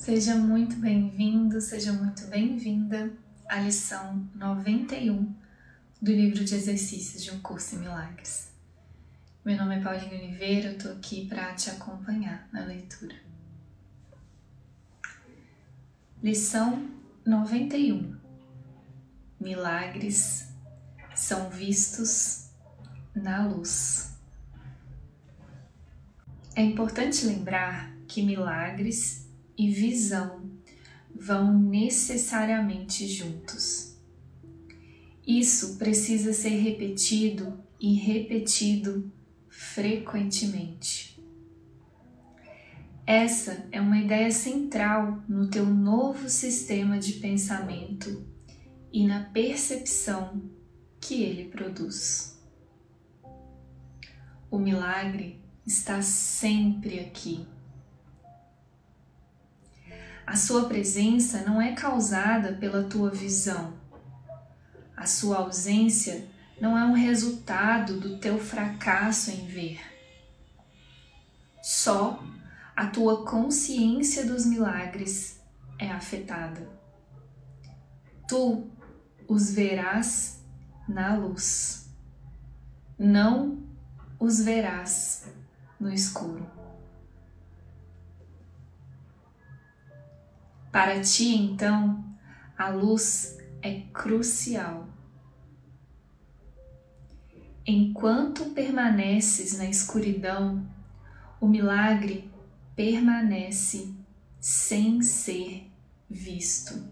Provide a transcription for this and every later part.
Seja muito bem-vindo, seja muito bem-vinda à lição 91 do livro de exercícios de um curso em milagres. Meu nome é Paulinho Oliveira, eu tô aqui para te acompanhar na leitura. Lição 91 Milagres são vistos na luz. É importante lembrar que milagres e visão vão necessariamente juntos. Isso precisa ser repetido e repetido frequentemente. Essa é uma ideia central no teu novo sistema de pensamento e na percepção que ele produz. O milagre está sempre aqui a sua presença não é causada pela tua visão. A sua ausência não é um resultado do teu fracasso em ver. Só a tua consciência dos milagres é afetada. Tu os verás na luz, não os verás no escuro. Para ti, então, a luz é crucial. Enquanto permaneces na escuridão, o milagre permanece sem ser visto.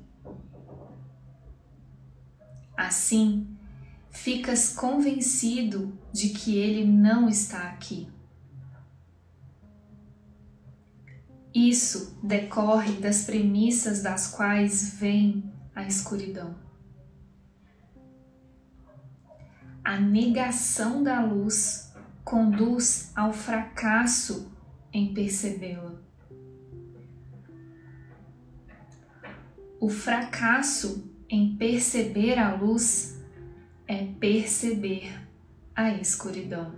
Assim, ficas convencido de que ele não está aqui. Isso decorre das premissas das quais vem a escuridão. A negação da luz conduz ao fracasso em percebê-la. O fracasso em perceber a luz é perceber a escuridão.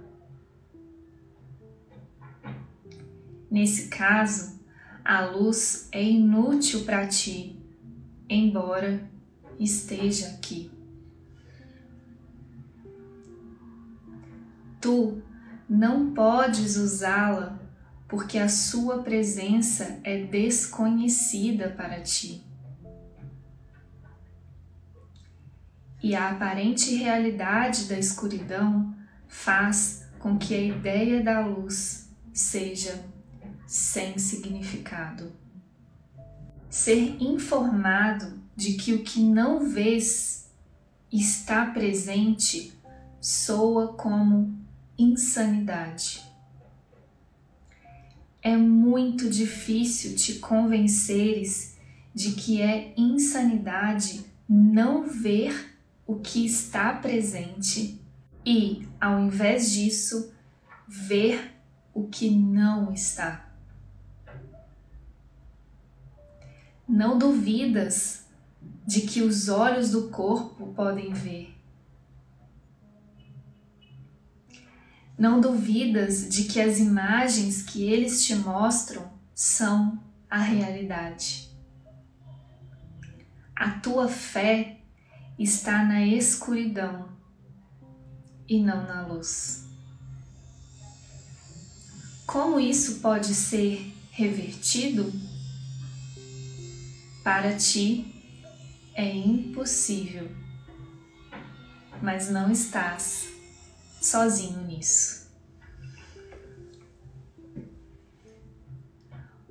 Nesse caso, a luz é inútil para ti, embora esteja aqui. Tu não podes usá-la porque a sua presença é desconhecida para ti. E a aparente realidade da escuridão faz com que a ideia da luz seja sem significado. Ser informado de que o que não vês está presente soa como insanidade. É muito difícil te convenceres de que é insanidade não ver o que está presente e, ao invés disso, ver o que não está. Não duvidas de que os olhos do corpo podem ver. Não duvidas de que as imagens que eles te mostram são a realidade. A tua fé está na escuridão e não na luz. Como isso pode ser revertido? Para ti é impossível, mas não estás sozinho nisso.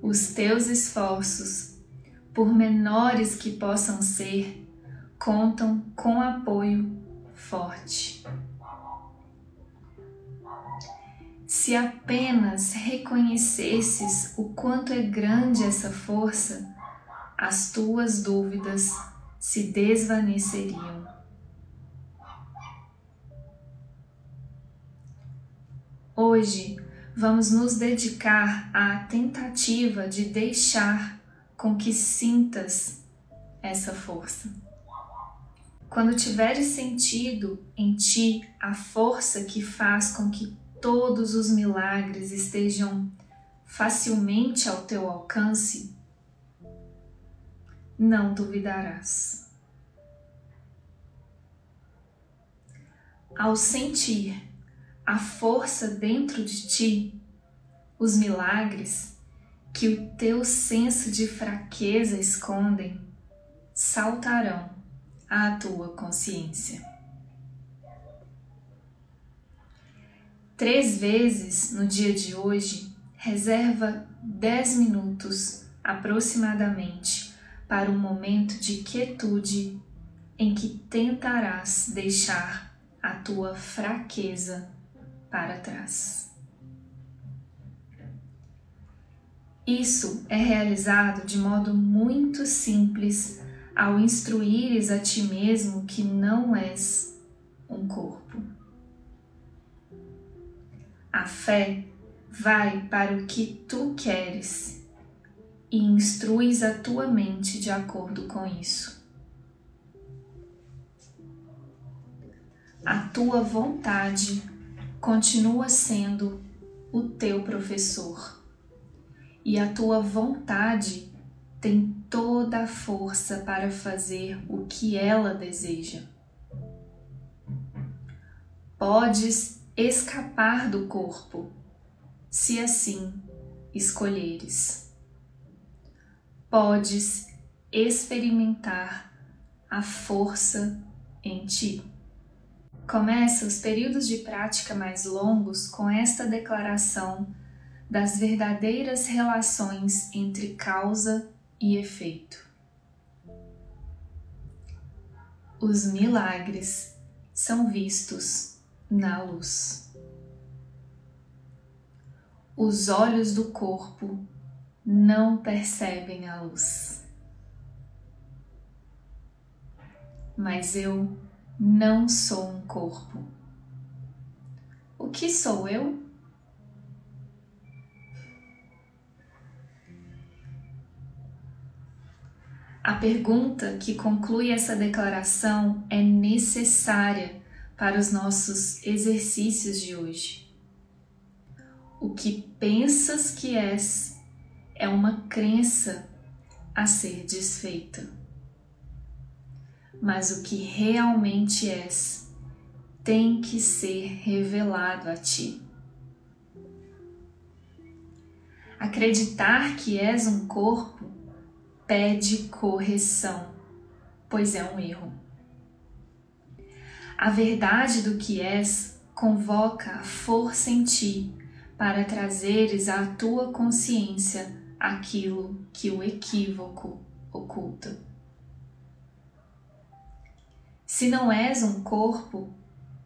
Os teus esforços, por menores que possam ser, contam com apoio forte. Se apenas reconhecesses o quanto é grande essa força, as tuas dúvidas se desvaneceriam. Hoje vamos nos dedicar à tentativa de deixar com que sintas essa força. Quando tiveres sentido em ti a força que faz com que todos os milagres estejam facilmente ao teu alcance, não duvidarás. Ao sentir a força dentro de ti, os milagres que o teu senso de fraqueza escondem saltarão à tua consciência. Três vezes no dia de hoje, reserva dez minutos aproximadamente para um momento de quietude em que tentarás deixar a tua fraqueza para trás. Isso é realizado de modo muito simples ao instruires a ti mesmo que não és um corpo. A fé vai para o que tu queres e instruis a tua mente de acordo com isso. A tua vontade continua sendo o teu professor e a tua vontade tem toda a força para fazer o que ela deseja. Podes escapar do corpo, se assim escolheres. Podes experimentar a força em ti. Começa os períodos de prática mais longos com esta declaração das verdadeiras relações entre causa e efeito. Os milagres são vistos na luz. Os olhos do corpo não percebem a luz. Mas eu não sou um corpo. O que sou eu? A pergunta que conclui essa declaração é necessária para os nossos exercícios de hoje. O que pensas que és é uma crença a ser desfeita. Mas o que realmente és tem que ser revelado a ti. Acreditar que és um corpo pede correção, pois é um erro. A verdade do que és convoca a força em ti para trazeres à tua consciência aquilo que o equívoco oculta. Se não és um corpo,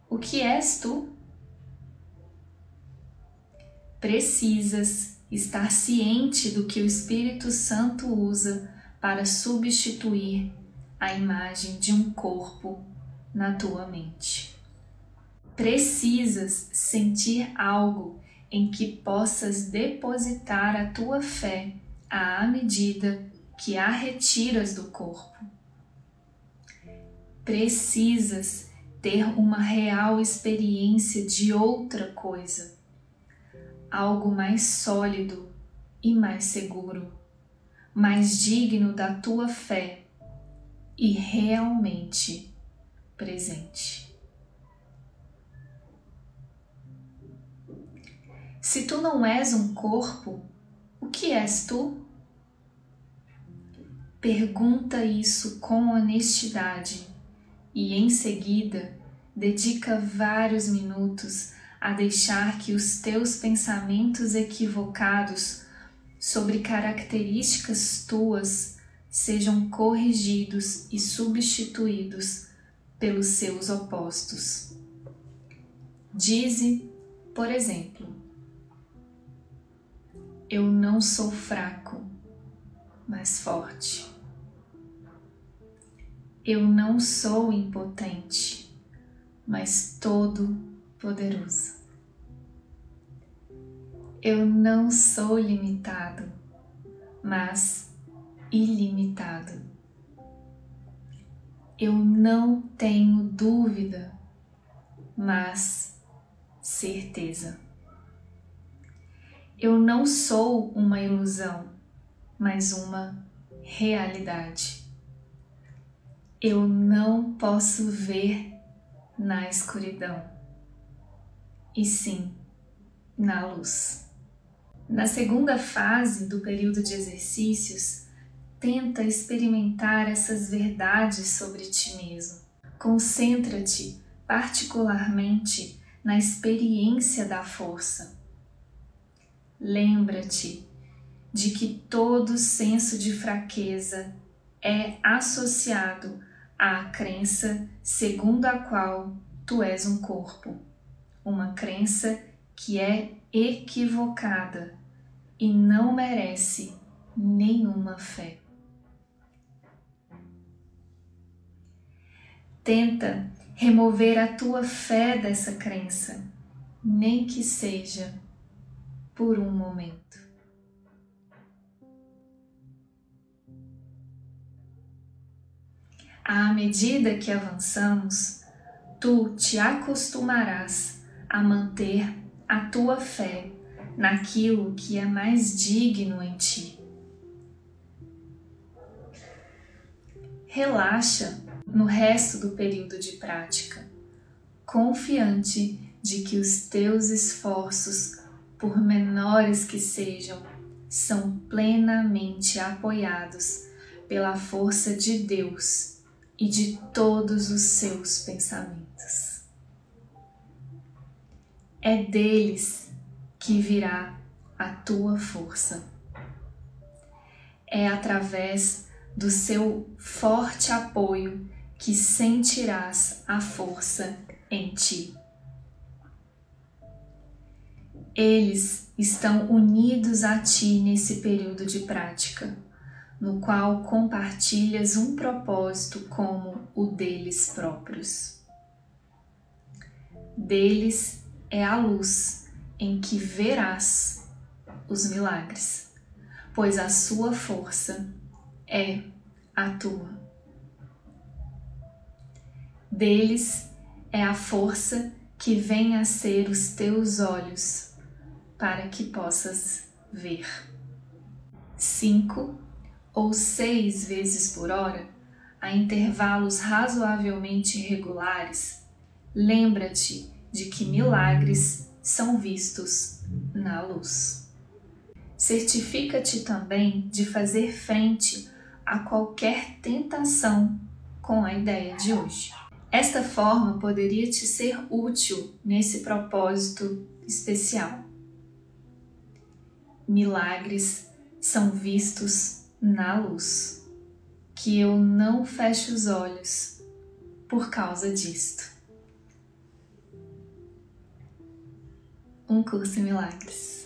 o que és tu? Precisas estar ciente do que o Espírito Santo usa para substituir a imagem de um corpo na tua mente. Precisas sentir algo em que possas depositar a tua fé à medida que a retiras do corpo. Precisas ter uma real experiência de outra coisa, algo mais sólido e mais seguro mais digno da tua fé e realmente presente. Se tu não és um corpo, o que és tu? Pergunta isso com honestidade e, em seguida, dedica vários minutos a deixar que os teus pensamentos equivocados sobre características tuas sejam corrigidos e substituídos pelos seus opostos. Dize, por exemplo, eu não sou fraco, mas forte. Eu não sou impotente, mas todo poderoso. Eu não sou limitado, mas ilimitado. Eu não tenho dúvida, mas certeza. Eu não sou uma ilusão, mas uma realidade. eu não posso ver na escuridão, e sim na luz. Na segunda fase do período de exercícios, tenta experimentar essas verdades sobre ti mesmo. Concentra-te particularmente na experiência da força. Lembra-te de que todo senso de fraqueza é associado à crença segundo a qual tu és um corpo, uma crença que é equivocada e não merece nenhuma fé. Tenta remover a tua fé dessa crença, nem que seja por um momento. À medida que avançamos, tu te acostumarás a manter a tua fé naquilo que é mais digno em ti. Relaxa no resto do período de prática, confiante de que os teus esforços, por menores que sejam, são plenamente apoiados pela força de Deus e de todos os seus pensamentos. É deles que virá a tua força. É através do seu forte apoio que sentirás a força em ti. Eles estão unidos a ti nesse período de prática, no qual compartilhas um propósito como o deles próprios. Deles é a luz em que verás os milagres, pois a sua força é a tua deles é a força que vem a ser os teus olhos, para que possas ver. Cinco ou seis vezes por hora, a intervalos razoavelmente regulares, lembra-te de que milagres são vistos na luz. Certifica-te também de fazer frente a qualquer tentação com a ideia de hoje. Esta forma poderia te ser útil nesse propósito especial. Milagres são vistos na luz, que eu não feche os olhos por causa disto. Um curso em milagres.